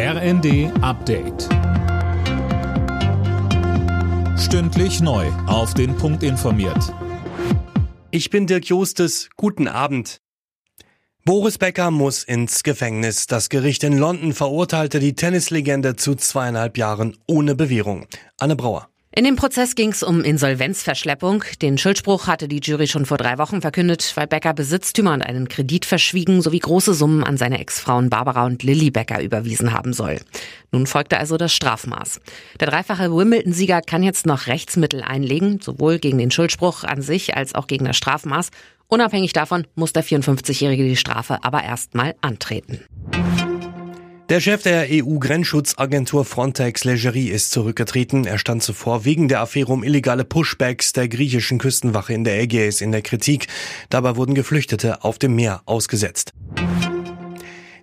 RND Update. Stündlich neu. Auf den Punkt informiert. Ich bin Dirk Jostes. Guten Abend. Boris Becker muss ins Gefängnis. Das Gericht in London verurteilte die Tennislegende zu zweieinhalb Jahren ohne Bewährung. Anne Brauer. In dem Prozess ging es um Insolvenzverschleppung. Den Schuldspruch hatte die Jury schon vor drei Wochen verkündet, weil Becker Besitztümer und einen Kredit verschwiegen sowie große Summen an seine Ex-Frauen Barbara und Lilly Becker überwiesen haben soll. Nun folgte also das Strafmaß. Der dreifache Wimbledon-Sieger kann jetzt noch Rechtsmittel einlegen, sowohl gegen den Schuldspruch an sich als auch gegen das Strafmaß. Unabhängig davon muss der 54-Jährige die Strafe aber erstmal antreten. Der Chef der EU-Grenzschutzagentur Frontex Legerie ist zurückgetreten. Er stand zuvor wegen der Affäre um illegale Pushbacks der griechischen Küstenwache in der Ägäis in der Kritik. Dabei wurden Geflüchtete auf dem Meer ausgesetzt.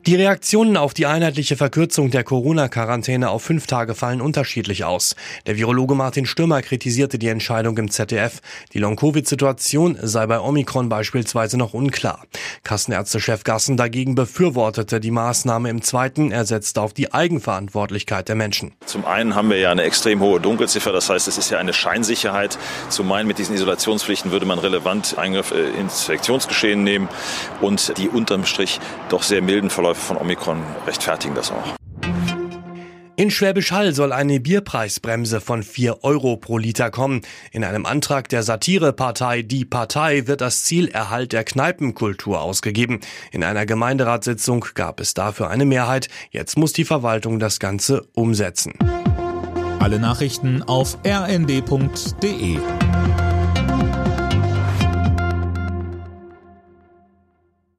Die Reaktionen auf die einheitliche Verkürzung der Corona-Quarantäne auf fünf Tage fallen unterschiedlich aus. Der Virologe Martin Stürmer kritisierte die Entscheidung im ZDF. Die Long-Covid-Situation sei bei Omikron beispielsweise noch unklar. Kassenärztechef Gassen dagegen befürwortete die Maßnahme im zweiten. Er setzte auf die Eigenverantwortlichkeit der Menschen. Zum einen haben wir ja eine extrem hohe Dunkelziffer. Das heißt, es ist ja eine Scheinsicherheit. Zum einen mit diesen Isolationspflichten würde man relevant Eingriff ins Infektionsgeschehen nehmen und die unterm Strich doch sehr milden Verläufe von Omikron rechtfertigen das auch. In Schwäbisch Hall soll eine Bierpreisbremse von 4 Euro pro Liter kommen. In einem Antrag der Satirepartei Die Partei wird das Ziel Erhalt der Kneipenkultur ausgegeben. In einer Gemeinderatssitzung gab es dafür eine Mehrheit. Jetzt muss die Verwaltung das Ganze umsetzen. Alle Nachrichten auf rnd.de